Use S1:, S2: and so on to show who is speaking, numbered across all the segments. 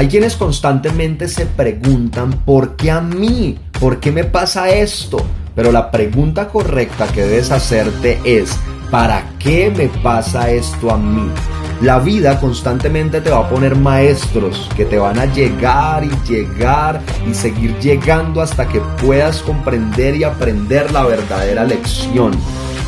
S1: Hay quienes constantemente se preguntan, ¿por qué a mí? ¿Por qué me pasa esto? Pero la pregunta correcta que debes hacerte es, ¿para qué me pasa esto a mí? La vida constantemente te va a poner maestros que te van a llegar y llegar y seguir llegando hasta que puedas comprender y aprender la verdadera lección.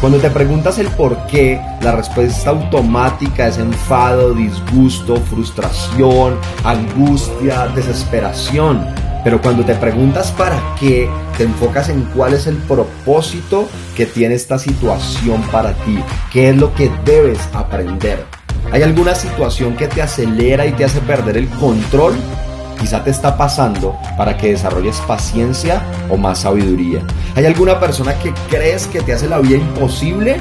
S1: Cuando te preguntas el por qué, la respuesta automática es enfado, disgusto, frustración, angustia, desesperación. Pero cuando te preguntas para qué, te enfocas en cuál es el propósito que tiene esta situación para ti, qué es lo que debes aprender. ¿Hay alguna situación que te acelera y te hace perder el control? Quizá te está pasando para que desarrolles paciencia o más sabiduría. ¿Hay alguna persona que crees que te hace la vida imposible?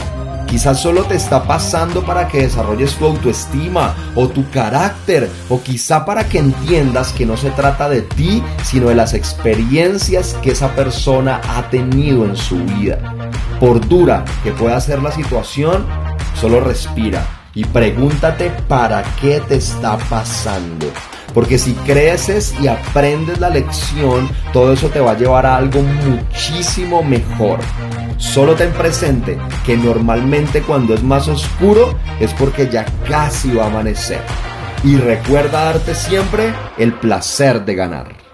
S1: Quizás solo te está pasando para que desarrolles tu autoestima o tu carácter o quizá para que entiendas que no se trata de ti, sino de las experiencias que esa persona ha tenido en su vida. Por dura que pueda ser la situación, solo respira y pregúntate para qué te está pasando. Porque si creces y aprendes la lección, todo eso te va a llevar a algo muchísimo mejor. Solo ten presente que normalmente cuando es más oscuro es porque ya casi va a amanecer. Y recuerda darte siempre el placer de ganar.